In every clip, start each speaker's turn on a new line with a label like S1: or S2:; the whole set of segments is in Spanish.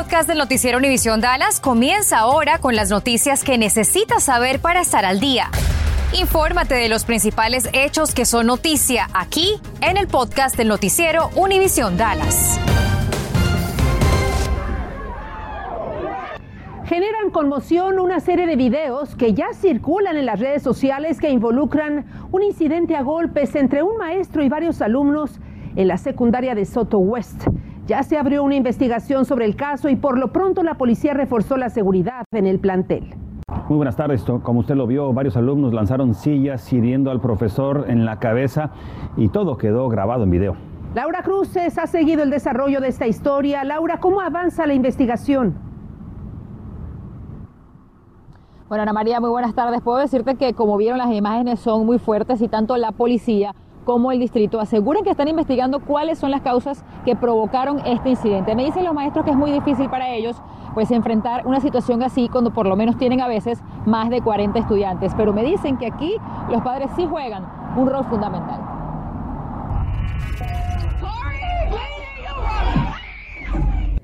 S1: podcast del noticiero Univisión Dallas comienza ahora con las noticias que necesitas saber para estar al día. Infórmate de los principales hechos que son noticia aquí en el podcast del noticiero Univisión Dallas.
S2: Generan conmoción una serie de videos que ya circulan en las redes sociales que involucran un incidente a golpes entre un maestro y varios alumnos en la secundaria de Soto West. Ya se abrió una investigación sobre el caso y por lo pronto la policía reforzó la seguridad en el plantel.
S3: Muy buenas tardes. Como usted lo vio, varios alumnos lanzaron sillas hiriendo al profesor en la cabeza y todo quedó grabado en video.
S2: Laura Cruces ha seguido el desarrollo de esta historia. Laura, ¿cómo avanza la investigación?
S4: Bueno, Ana María, muy buenas tardes. Puedo decirte que como vieron las imágenes son muy fuertes y tanto la policía como el distrito aseguran que están investigando cuáles son las causas que provocaron este incidente. Me dicen los maestros que es muy difícil para ellos pues enfrentar una situación así cuando por lo menos tienen a veces más de 40 estudiantes, pero me dicen que aquí los padres sí juegan un rol fundamental.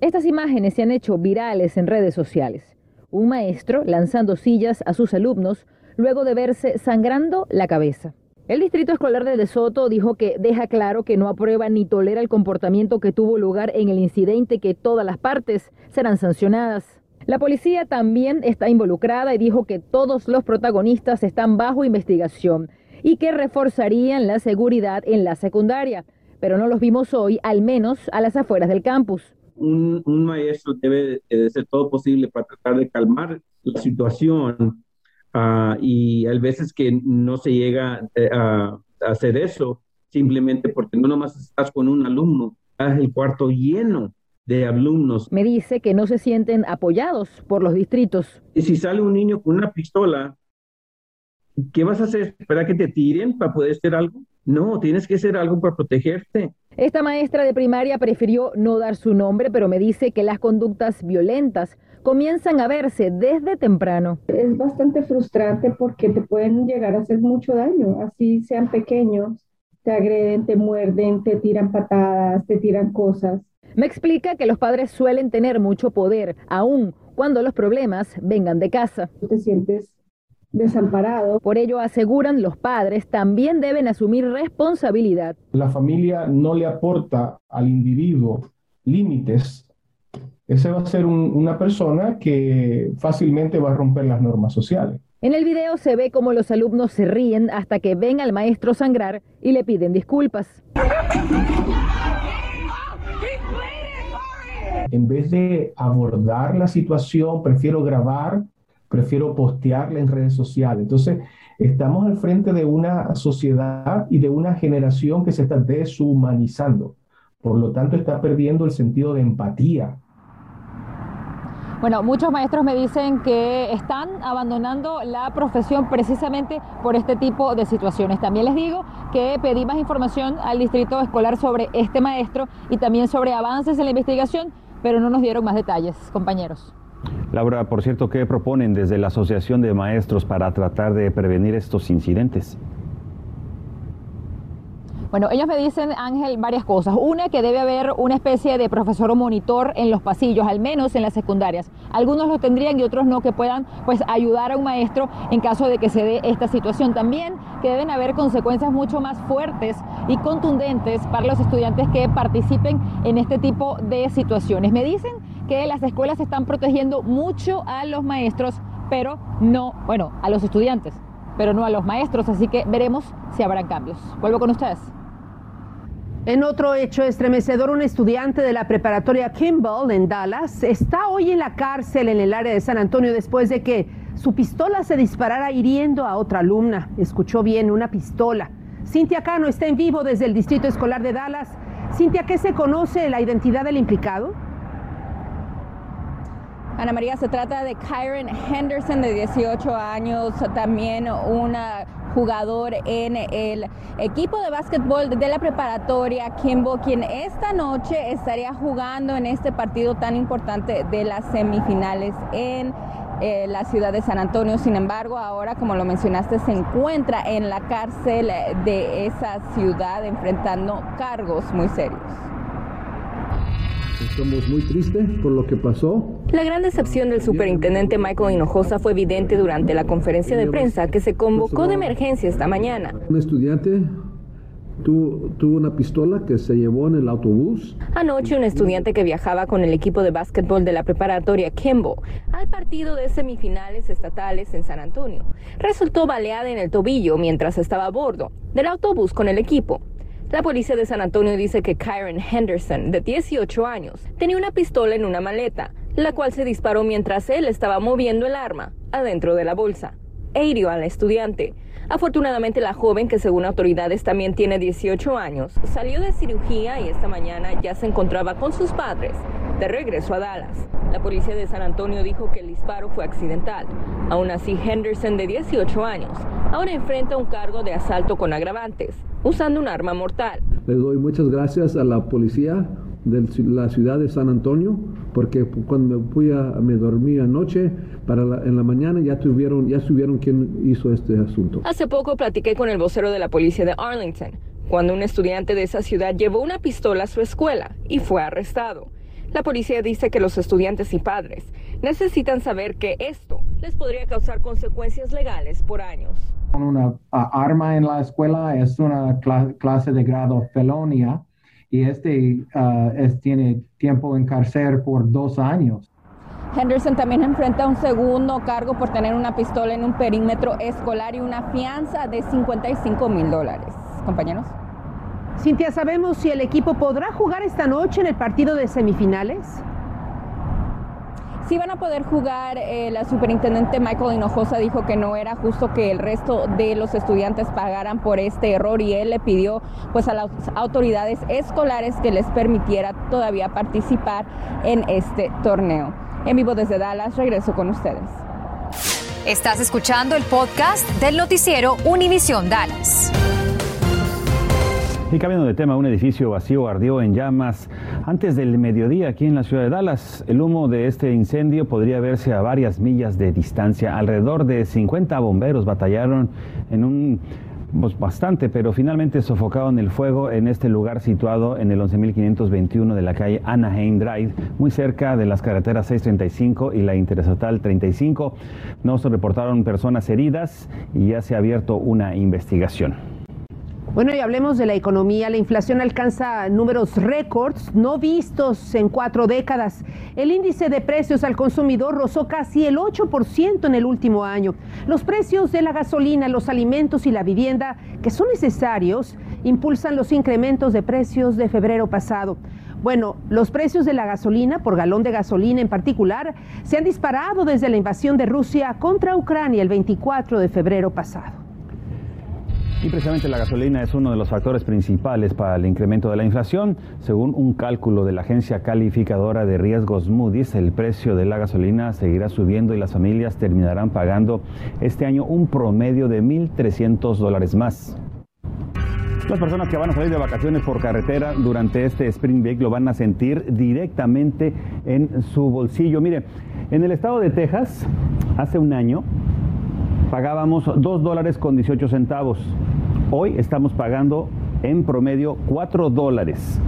S4: Estas imágenes se han hecho virales en redes sociales. Un maestro lanzando sillas a sus alumnos luego de verse sangrando la cabeza. El Distrito Escolar de De Soto dijo que deja claro que no aprueba ni tolera el comportamiento que tuvo lugar en el incidente, que todas las partes serán sancionadas. La policía también está involucrada y dijo que todos los protagonistas están bajo investigación y que reforzarían la seguridad en la secundaria, pero no los vimos hoy, al menos a las afueras del campus.
S5: Un, maestro debe hacer todo posible para tratar de calmar la situación Ah, y hay veces que no se llega eh, a, hacer eso simplemente porque no nomás estás con un alumno, estás el cuarto lleno de alumnos.
S4: Me dice que no se sienten apoyados por los distritos.
S5: Y si sale un niño con una pistola, ¿qué vas a hacer? ¿Esperar que te tiren para poder hacer algo? No, tienes que hacer algo para protegerte.
S4: Esta maestra de primaria prefirió no dar su nombre, pero me dice que las conductas violentas comienzan a verse desde temprano.
S6: Es bastante frustrante porque te pueden llegar a hacer mucho daño, así sean pequeños, te agreden, te muerden, te tiran patadas, te tiran cosas.
S4: Me explica que los padres suelen tener mucho poder, aun cuando los problemas vengan de casa.
S6: Te sientes desamparado.
S4: Por ello, aseguran los padres también deben asumir responsabilidad.
S7: La familia no le aporta al individuo límites ese va a ser una persona que fácilmente va a romper las normas sociales.
S4: En el video se ve cómo los alumnos se ríen hasta que ven al maestro sangrar y le piden disculpas.
S7: En vez de abordar la situación, prefiero grabar, prefiero postearla en redes sociales. Entonces, estamos al frente de una sociedad y de una generación que se está deshumanizando. Por lo tanto, está perdiendo el sentido de empatía
S4: bueno, muchos maestros me dicen que están abandonando la profesión precisamente por este tipo de situaciones. También les digo que pedí más información al distrito escolar sobre este maestro y también sobre avances en la investigación, pero no nos dieron más detalles, compañeros.
S3: Laura, por cierto, ¿qué proponen desde la Asociación de Maestros para tratar de prevenir estos incidentes?
S4: Bueno, ellos me dicen, Ángel, varias cosas. Una, que debe haber una especie de profesor o monitor en los pasillos, al menos en las secundarias. Algunos lo tendrían y otros no, que puedan pues ayudar a un maestro en caso de que se dé esta situación. También que deben haber consecuencias mucho más fuertes y contundentes para los estudiantes que participen en este tipo de situaciones. Me dicen que las escuelas están protegiendo mucho a los maestros, pero no, bueno, a los estudiantes, pero no a los maestros, así que veremos si habrán cambios. Vuelvo con ustedes.
S2: En otro hecho estremecedor, un estudiante de la preparatoria Kimball en Dallas está hoy en la cárcel en el área de San Antonio después de que su pistola se disparara hiriendo a otra alumna. Escuchó bien, una pistola. Cintia Cano está en vivo desde el Distrito Escolar de Dallas. Cintia, ¿qué se conoce la identidad del implicado?
S8: Ana María, se trata de Kyron Henderson, de 18 años, también una jugador en el equipo de básquetbol de la preparatoria Kimbo, quien esta noche estaría jugando en este partido tan importante de las semifinales en eh, la ciudad de San Antonio. Sin embargo, ahora, como lo mencionaste, se encuentra en la cárcel de esa ciudad enfrentando cargos muy serios.
S9: Estamos muy tristes por lo que pasó.
S10: La gran decepción del superintendente Michael Hinojosa fue evidente durante la conferencia de prensa que se convocó de emergencia esta mañana.
S9: Un estudiante tuvo, tuvo, una pistola que se llevó en el autobús.
S10: Anoche un estudiante que viajaba con el equipo de básquetbol de la preparatoria Kimball al partido de semifinales estatales en San Antonio resultó baleada en el tobillo mientras estaba a bordo del autobús con el equipo. La policía de San Antonio dice que Kyron Henderson, de 18 años, tenía una pistola en una maleta, la cual se disparó mientras él estaba moviendo el arma adentro de la bolsa e hirió al estudiante. Afortunadamente la joven, que según autoridades también tiene 18 años, salió de cirugía y esta mañana ya se encontraba con sus padres, de regreso a Dallas. La policía de San Antonio dijo que el disparo fue accidental. Aún así, Henderson, de 18 años, ahora enfrenta un cargo de asalto con agravantes, usando un arma mortal.
S9: Le doy muchas gracias a la policía de la ciudad de San Antonio, porque cuando me fui a, me dormí anoche, para la, en la mañana ya tuvieron, ya supieron quién hizo este asunto.
S10: Hace poco platiqué con el vocero de la policía de Arlington, cuando un estudiante de esa ciudad llevó una pistola a su escuela y fue arrestado. La policía dice que los estudiantes y padres necesitan saber que esto les podría causar consecuencias legales por años.
S11: Una arma en la escuela es una clase de grado felonia y este uh, es, tiene tiempo en cárcel por dos años.
S8: Henderson también enfrenta un segundo cargo por tener una pistola en un perímetro escolar y una fianza de 55 mil dólares. Compañeros.
S2: Cintia, ¿sabemos si el equipo podrá jugar esta noche en el partido de semifinales?
S8: Sí van a poder jugar. Eh, la superintendente Michael Hinojosa dijo que no era justo que el resto de los estudiantes pagaran por este error y él le pidió pues a las autoridades escolares que les permitiera todavía participar en este torneo. En vivo desde Dallas, regreso con ustedes.
S1: Estás escuchando el podcast del noticiero Univisión Dallas.
S3: Y cambiando de tema, un edificio vacío ardió en llamas antes del mediodía aquí en la ciudad de Dallas. El humo de este incendio podría verse a varias millas de distancia. Alrededor de 50 bomberos batallaron en un pues bastante, pero finalmente sofocaron el fuego en este lugar situado en el 11.521 de la calle Anaheim Drive, muy cerca de las carreteras 635 y la Interestatal 35. No se reportaron personas heridas y ya se ha abierto una investigación.
S2: Bueno, y hablemos de la economía. La inflación alcanza números récords no vistos en cuatro décadas. El índice de precios al consumidor rozó casi el 8% en el último año. Los precios de la gasolina, los alimentos y la vivienda, que son necesarios, impulsan los incrementos de precios de febrero pasado. Bueno, los precios de la gasolina, por galón de gasolina en particular, se han disparado desde la invasión de Rusia contra Ucrania el 24 de febrero pasado.
S3: Y precisamente la gasolina es uno de los factores principales para el incremento de la inflación. Según un cálculo de la agencia calificadora de riesgos Moody's, el precio de la gasolina seguirá subiendo y las familias terminarán pagando este año un promedio de 1.300 dólares más. Las personas que van a salir de vacaciones por carretera durante este Spring Break lo van a sentir directamente en su bolsillo. Mire, en el estado de Texas, hace un año, pagábamos 2 dólares con 18 centavos. Hoy estamos pagando en promedio 4 dólares.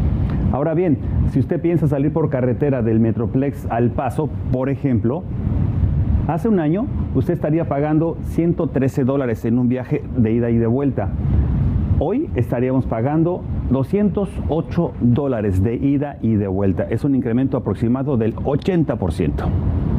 S3: Ahora bien, si usted piensa salir por carretera del Metroplex al Paso, por ejemplo, hace un año usted estaría pagando 113 dólares en un viaje de ida y de vuelta. Hoy estaríamos pagando 208 dólares de ida y de vuelta. Es un incremento aproximado del 80%.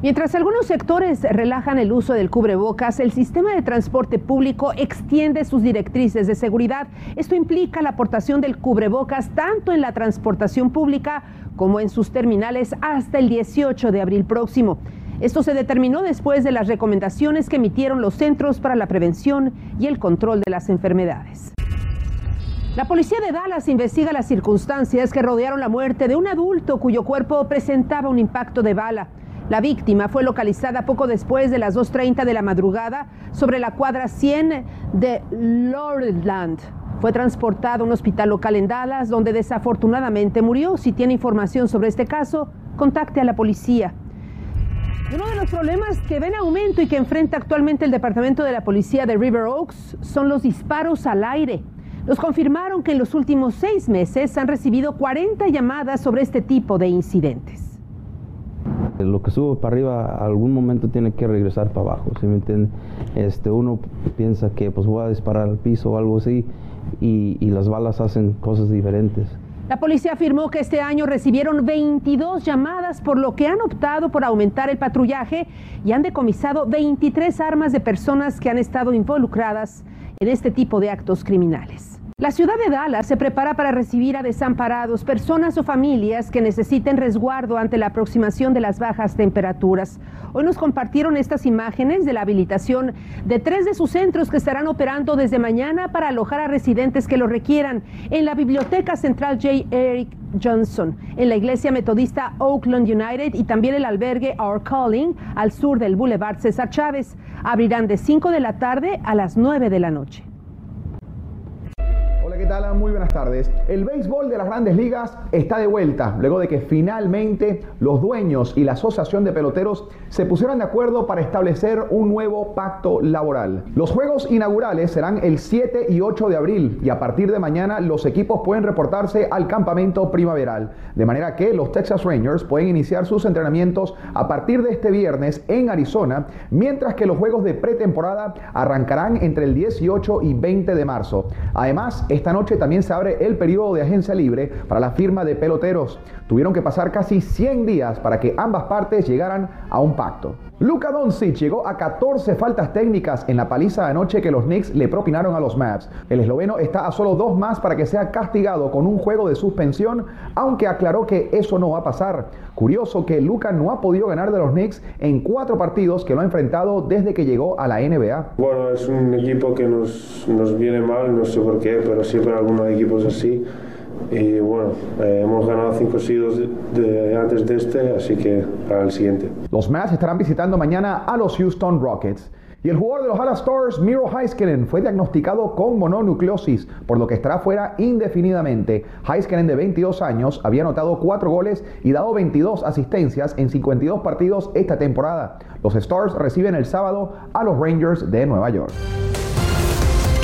S2: Mientras algunos sectores relajan el uso del cubrebocas, el sistema de transporte público extiende sus directrices de seguridad. Esto implica la aportación del cubrebocas tanto en la transportación pública como en sus terminales hasta el 18 de abril próximo. Esto se determinó después de las recomendaciones que emitieron los Centros para la Prevención y el Control de las Enfermedades. La policía de Dallas investiga las circunstancias que rodearon la muerte de un adulto cuyo cuerpo presentaba un impacto de bala. La víctima fue localizada poco después de las 2.30 de la madrugada sobre la cuadra 100 de Lordland. Fue transportado a un hospital local en Dallas, donde desafortunadamente murió. Si tiene información sobre este caso, contacte a la policía. Uno de los problemas que ven aumento y que enfrenta actualmente el departamento de la policía de River Oaks son los disparos al aire. nos confirmaron que en los últimos seis meses han recibido 40 llamadas sobre este tipo de incidentes.
S12: Lo que sube para arriba algún momento tiene que regresar para abajo, ¿sí me entiende? Este, uno piensa que pues voy a disparar al piso o algo así y, y las balas hacen cosas diferentes.
S2: La policía afirmó que este año recibieron 22 llamadas, por lo que han optado por aumentar el patrullaje y han decomisado 23 armas de personas que han estado involucradas en este tipo de actos criminales. La ciudad de Dallas se prepara para recibir a desamparados, personas o familias que necesiten resguardo ante la aproximación de las bajas temperaturas. Hoy nos compartieron estas imágenes de la habilitación de tres de sus centros que estarán operando desde mañana para alojar a residentes que lo requieran en la Biblioteca Central J. Eric Johnson, en la Iglesia Metodista Oakland United y también el albergue Our Calling al sur del Boulevard César Chávez. Abrirán de 5 de la tarde a las 9 de la noche.
S13: ¿Qué tal? Muy buenas tardes. El béisbol de las grandes ligas está de vuelta, luego de que finalmente los dueños y la Asociación de Peloteros se pusieron de acuerdo para establecer un nuevo pacto laboral. Los juegos inaugurales serán el 7 y 8 de abril y a partir de mañana los equipos pueden reportarse al campamento primaveral, de manera que los Texas Rangers pueden iniciar sus entrenamientos a partir de este viernes en Arizona, mientras que los juegos de pretemporada arrancarán entre el 18 y 20 de marzo. Además, esta esta también se abre el periodo de agencia libre para la firma de peloteros. Tuvieron que pasar casi 100 días para que ambas partes llegaran a un pacto. Luka Doncic llegó a 14 faltas técnicas en la paliza de anoche que los Knicks le propinaron a los Mavs. El esloveno está a solo dos más para que sea castigado con un juego de suspensión, aunque aclaró que eso no va a pasar. Curioso que Luka no ha podido ganar de los Knicks en cuatro partidos que lo ha enfrentado desde que llegó a la NBA.
S14: Bueno, es un equipo que nos, nos viene mal, no sé por qué, pero siempre algunos equipos así. Y bueno, eh, hemos ganado cinco de, antes de este, así que para el siguiente.
S13: Los Mavs estarán visitando mañana a los Houston Rockets. Y el jugador de los Dallas Stars, Miro Heiskinen, fue diagnosticado con mononucleosis, por lo que estará fuera indefinidamente. Heiskinen, de 22 años, había anotado 4 goles y dado 22 asistencias en 52 partidos esta temporada. Los Stars reciben el sábado a los Rangers de Nueva York.